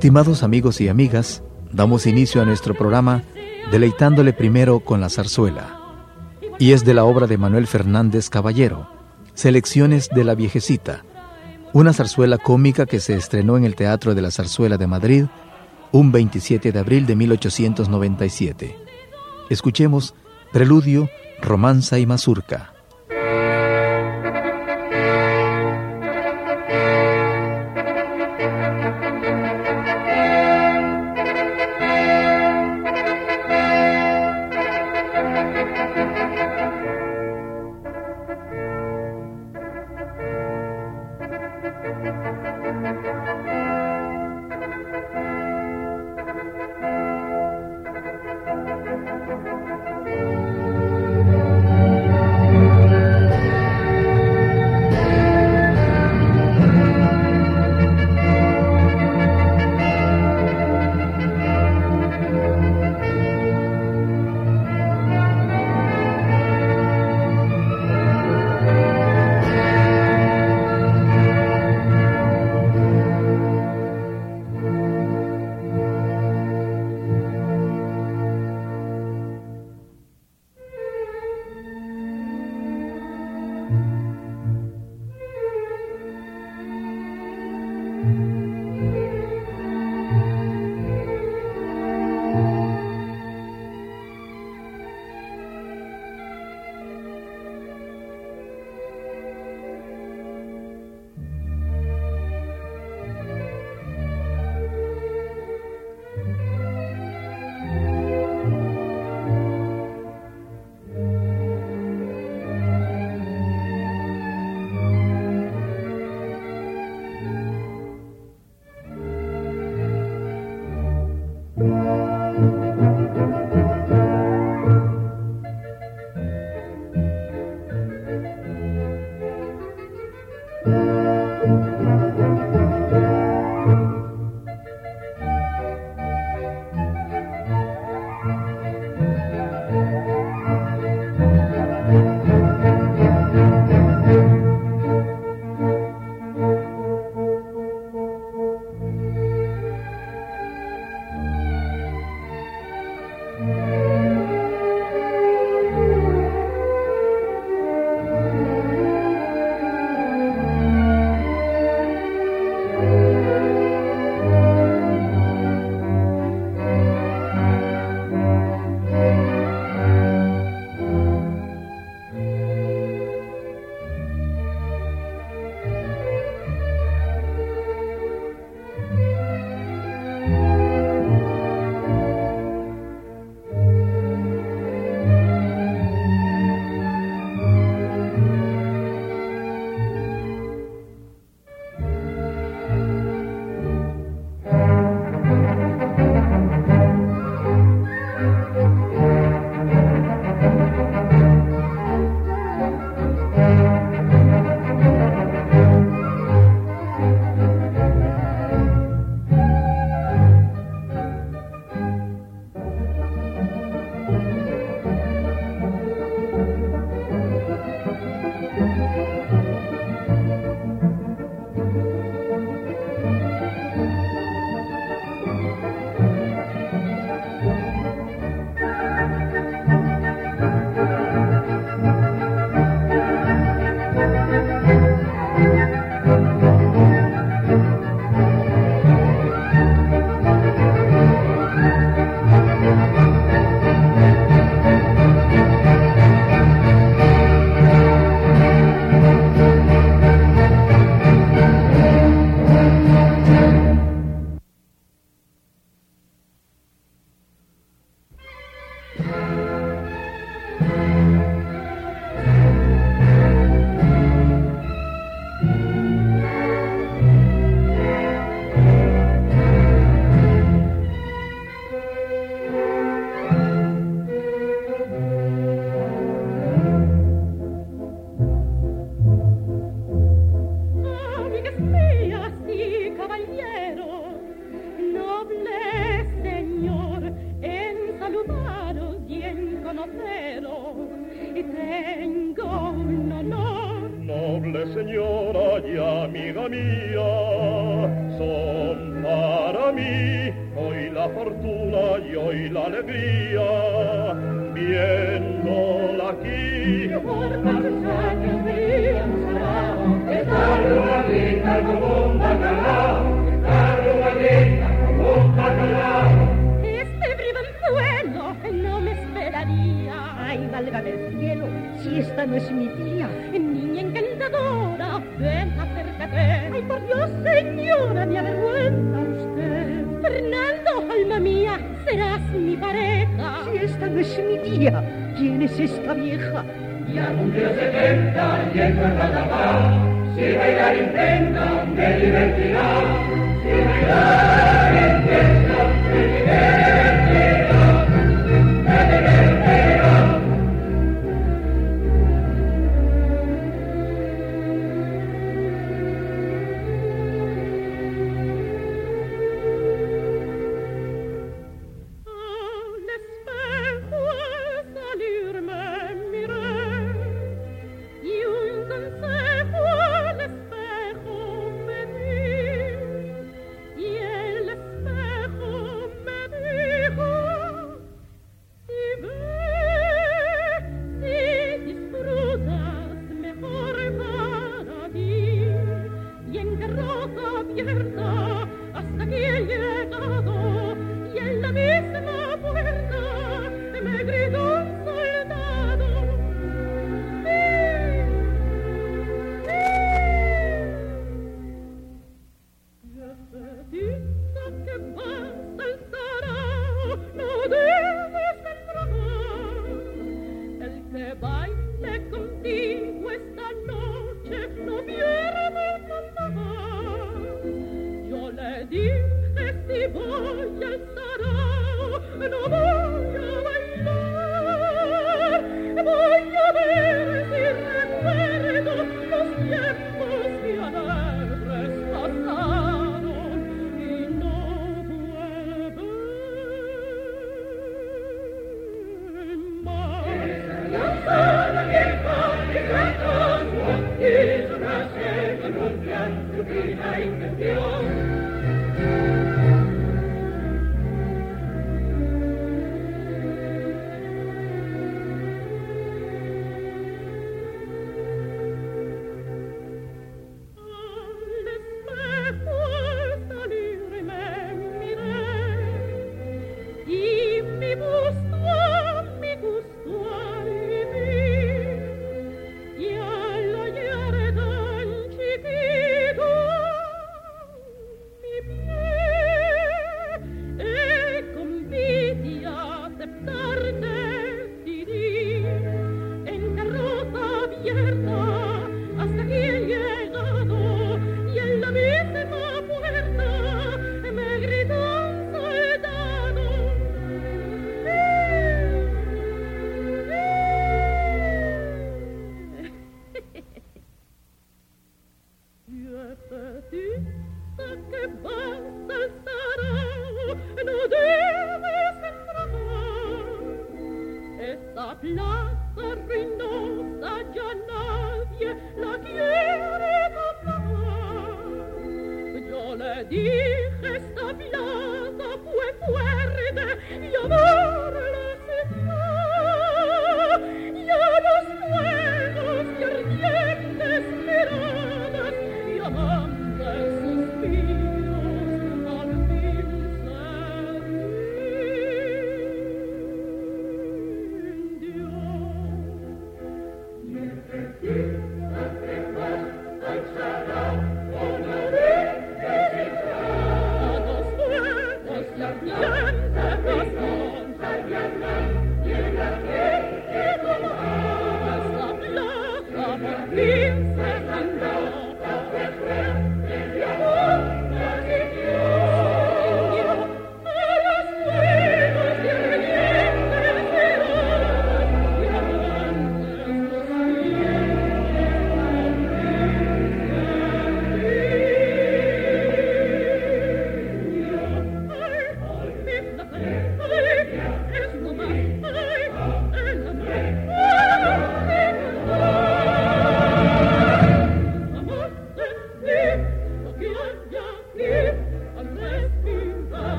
Estimados amigos y amigas, damos inicio a nuestro programa deleitándole primero con la zarzuela. Y es de la obra de Manuel Fernández Caballero, Selecciones de la Viejecita, una zarzuela cómica que se estrenó en el Teatro de la Zarzuela de Madrid un 27 de abril de 1897. Escuchemos Preludio, Romanza y Mazurca. mí. Hoy la fortuna y hoy la alegría, viéndola aquí. Este briganzuelo no me esperaría. Ay, válgame del cielo, si esta no es mi tía, niña encantadora, ven, acércate. Ay, por Dios, señora, mi avergüenza. esta no es mi tía. ¿Quién es esta vieja? Ya cumplió 70 y encuentra la paz. Si bailar e intenta, me divertirá. Si bailar e intenta, me divertirá.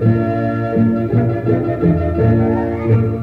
thank you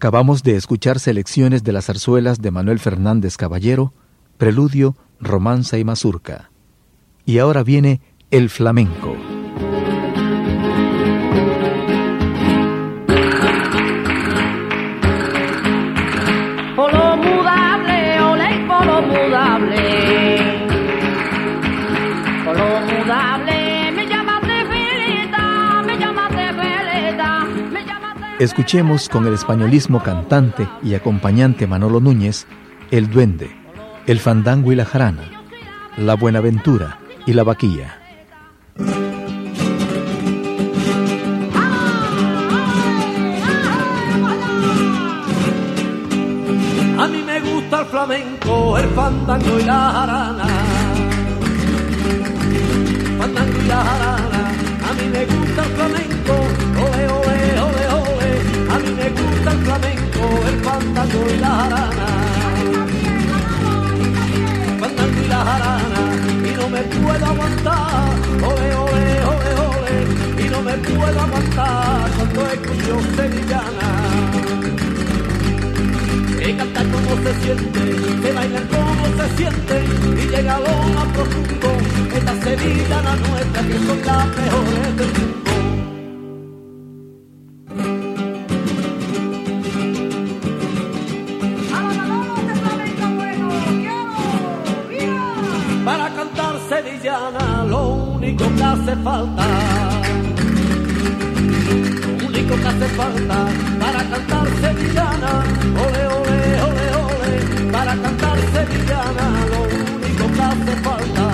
Acabamos de escuchar selecciones de las zarzuelas de Manuel Fernández Caballero, Preludio, Romanza y Mazurca. Y ahora viene el flamenco. Escuchemos con el españolismo cantante y acompañante Manolo Núñez El Duende, El Fandango y la Jarana, La Buenaventura y la Vaquilla. A mí me gusta el flamenco, el fandango y la jarana. Fandango y la jarana, a mí me gusta el flamenco, flamenco, el fandango y la jarana. Fandango y la jarana, y no me puedo aguantar, ole, ole, ole, ole, y no me puedo aguantar cuando escucho sevillana. Que cantar como se siente, que bailan como se siente, y llega a lo más profundo, esta sevillana nuestra que son las mejores del mundo. Falta, lo único que hace falta para cantar sevillana, ole, ole, ole, ole, para cantar sevillana, lo único que hace falta,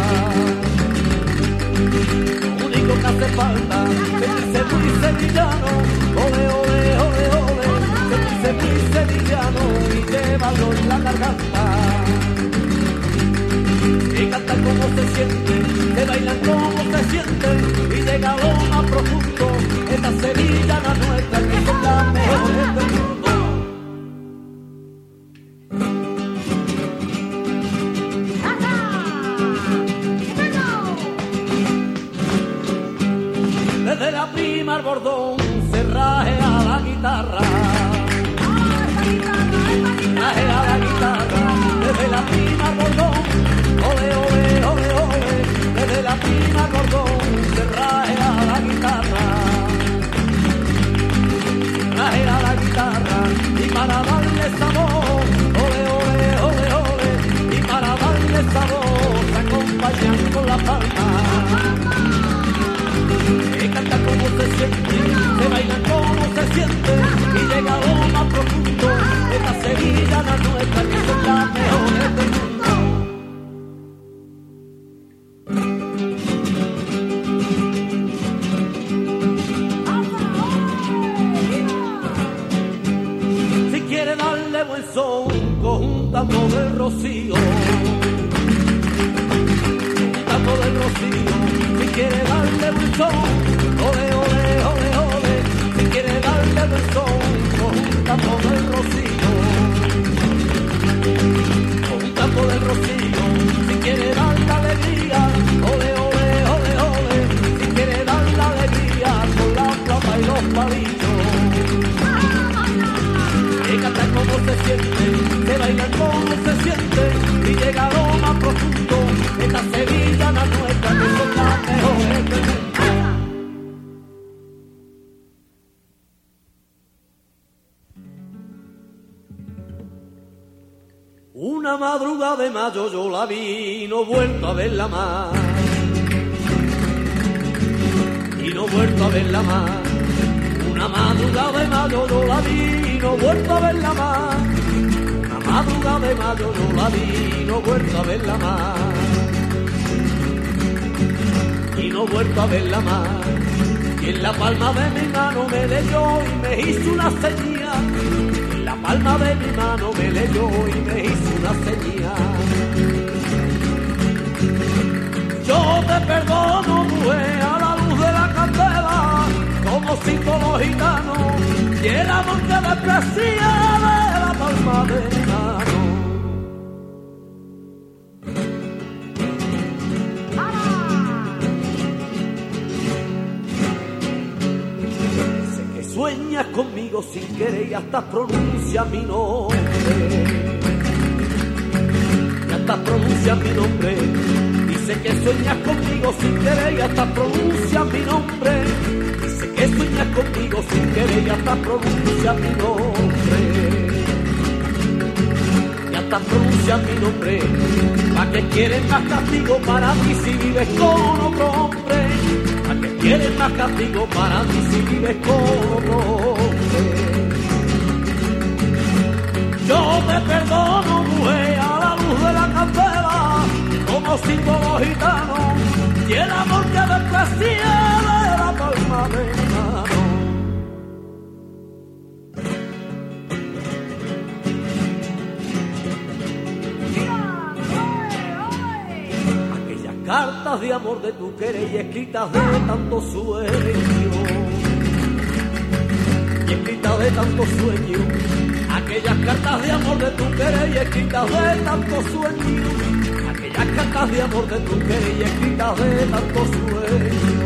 lo único que hace falta, dice muy sevillano, ole, ole, ole, ole, dice muy sevillano y llévalo en la garganta. Y canta como se siente, que bailan como se siente y llega a quiere darle buen son, conjuntando del rocío. Conjuntando del rocío. Si quiere darle buen son, ole, ole, ole, ole. Si quiere darle buen son, conjuntando del rocío. Conjuntando del rocío. Si quiere se siente, se bailar como se siente, y llega lo más profundo, esta Sevilla la nuestra, que son las mejores del mundo. Una madrugada de mayo yo la vi, y no vuelto a verla más. Y no vuelto a verla más. Una madrugada de mayo yo la vi y no he vuelto a verla más. Una madrugada de mayo yo la vi y no he vuelto a verla más. Y no he vuelto a verla más. Y en la palma de mi mano me leyó y me hizo una señal. En la palma de mi mano me leyó y me hizo una señal. Yo te perdono, mujer, cinco los gitanos, y el amor que desprecia de la palma de mano. Sé que sueñas conmigo sin querer y hasta pronuncia mi nombre. Y hasta pronuncia mi nombre. Dice que sueñas conmigo sin querer y hasta pronuncia mi nombre. Que sueñas conmigo sin querer y hasta pronuncia mi nombre. Y hasta pronuncia mi nombre. ¿Para que quieres más castigo para mí si vives con otro hombre? ¿Para que quieres más castigo para mí si vives con otro hombre? Yo te perdono, mujer, a la luz de la candela, como símbolo gitano, y el amor que desprecia Aquellas cartas de amor de tu querer y escritas de tanto sueño escritas de tanto sueño. Aquellas cartas de amor de tu querer y escritas de tanto sueño. Aquellas cartas de amor de tu querer y escritas de tanto sueño.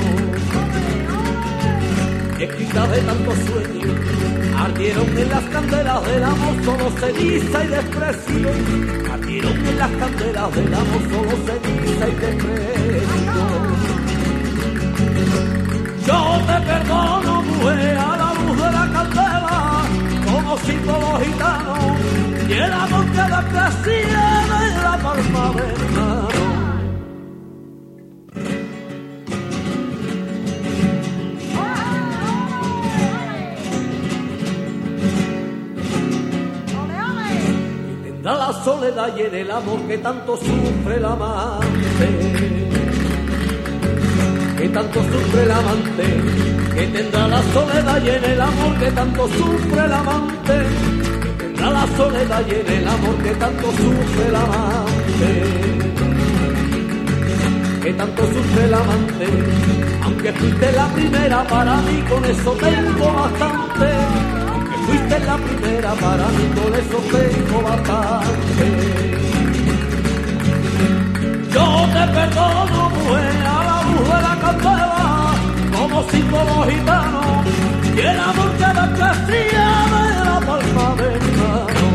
Escritas de tanto sueño. Ardieron en las candelas del amor solo ceniza y desprecio. Ardieron en las candelas del amor solo ceniza y desprecio. Yo te perdono, mujer, a la luz de la candela, como símbolo gitano, y el amor que desprecia soledad y en el amor que tanto sufre el amante. Que tanto sufre el amante, que tendrá la soledad y en el amor que tanto sufre el amante, que tendrá la soledad y en el amor que tanto sufre el amante, que tanto sufre el amante, aunque fuiste la primera para mí, con eso tengo bastante, fuiste la primera para mí, con eso tengo bastante. Yo te perdono, mujer, a la de la candela, como símbolo gitano, y el amor que desprecia de la palma de mi mano.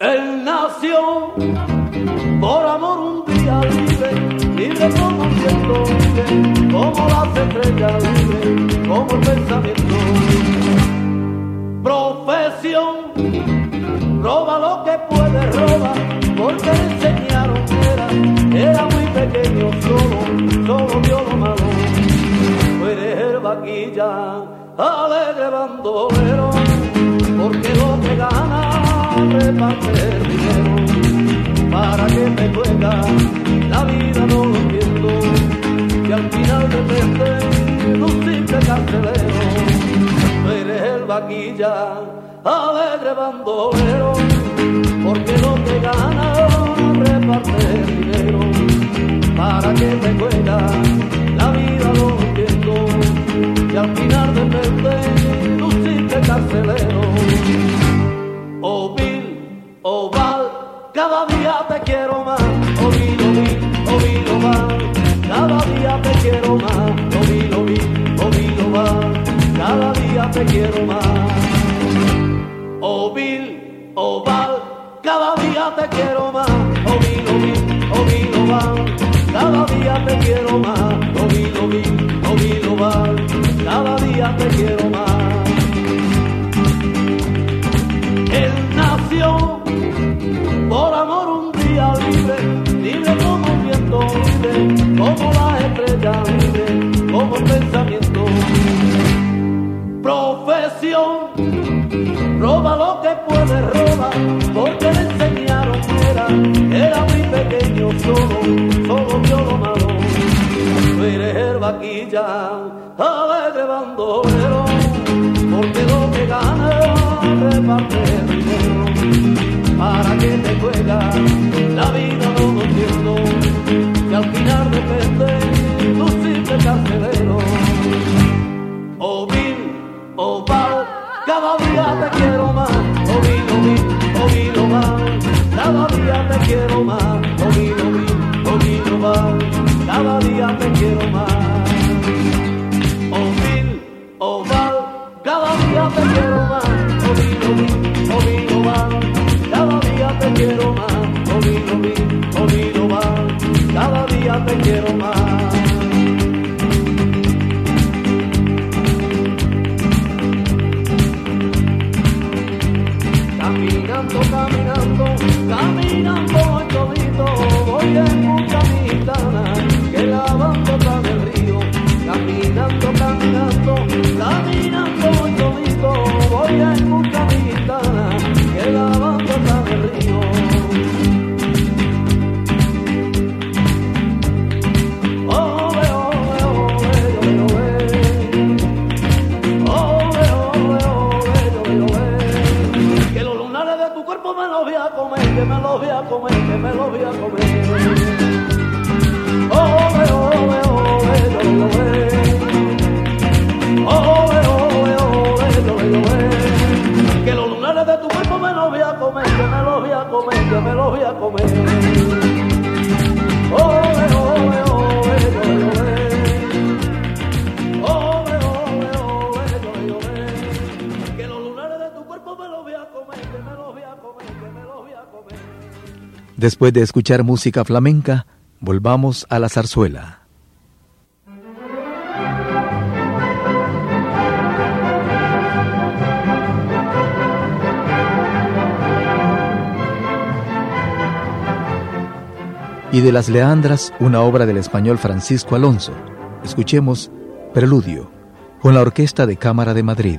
Él nació por amor un día libre, libre como el libre como las estrellas, el pensamiento. Profesión roba lo que puede, roba, porque le enseñaron era, era muy pequeño, solo, solo vio lo malo. Tú eres el vaquilla, alegre bandolero, repartir dinero. ¿Para que me juega? La vida no lo entiendo. Y al final depende simple carcelero. Eres el vaquilla, alegre bandolero. Porque lo que gana reparte dinero. ¿Para que me juega? La vida no lo entiendo. Y al final de un simple carcelero. Oh Bill, oh Val, cada día te quiero más. Te quiero más. Oh Bill, oh Val, cada día te quiero más. Oh Bill, oh Bill, oh Bill, oh cada día te quiero más. Oh Bill, oh Bill, oh oh cada día te quiero más. Él nació por amor un día libre, libre como un viento libre, como la estrella libre, como el pensamiento. Lo que puede robar, porque le enseñaron que era, era muy pequeño solo, solo vio lo malo. Tú eres el vaquilla, alegre bandolero, porque lo que gana reparte Después de escuchar música flamenca, volvamos a la zarzuela. Y de las Leandras, una obra del español Francisco Alonso. Escuchemos Preludio, con la Orquesta de Cámara de Madrid.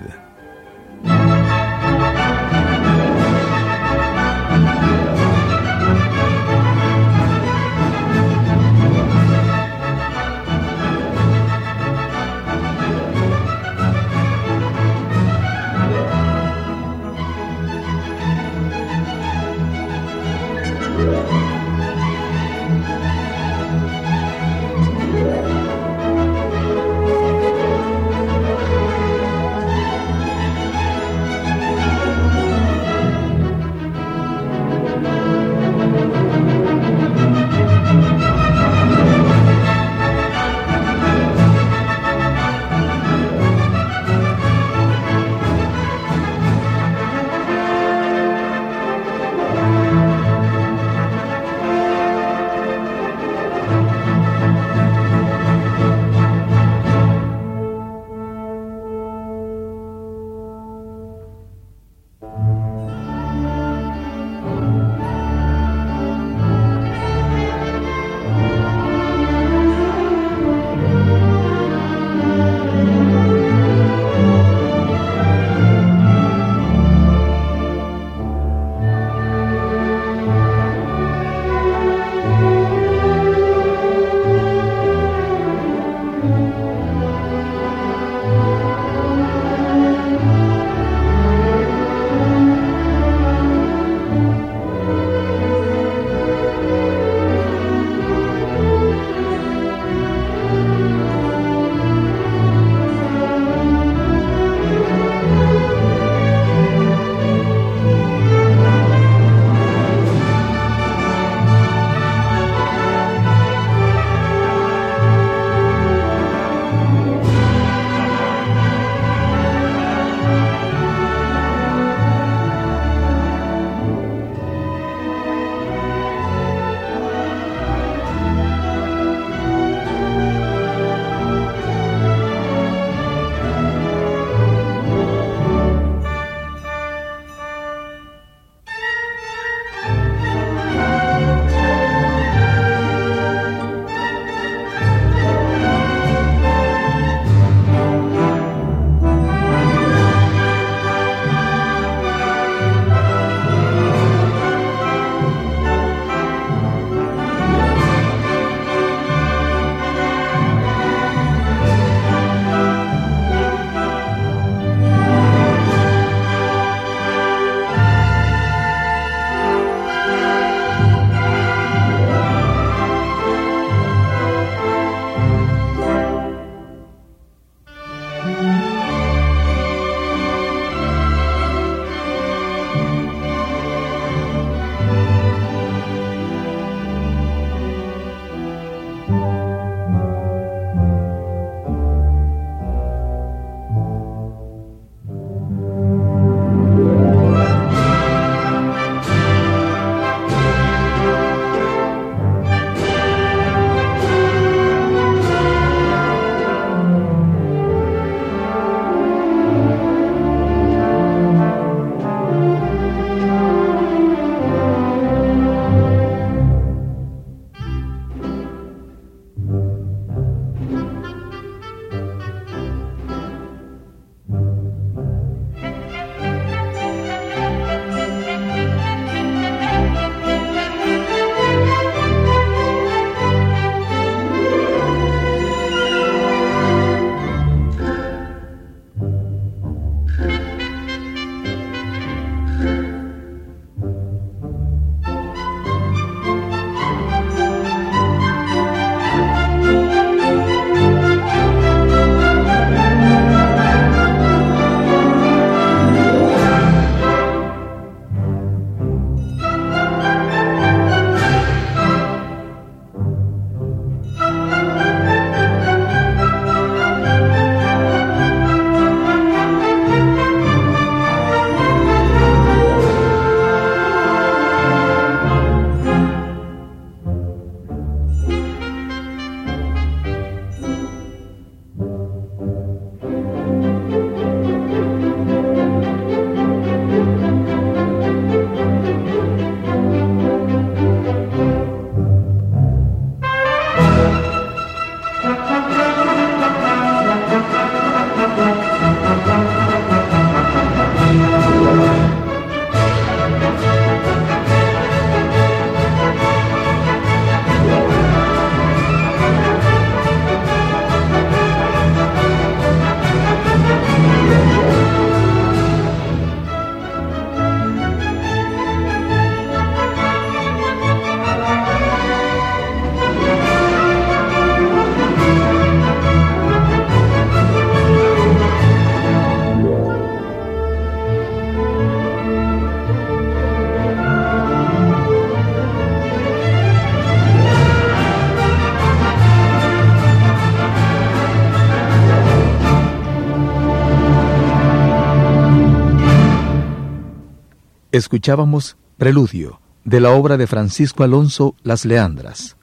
Escuchábamos Preludio, de la obra de Francisco Alonso Las Leandras.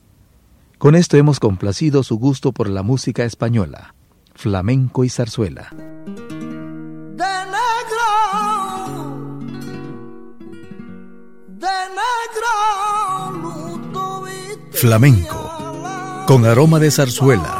Con esto hemos complacido su gusto por la música española, flamenco y zarzuela. Flamenco, con aroma de zarzuela.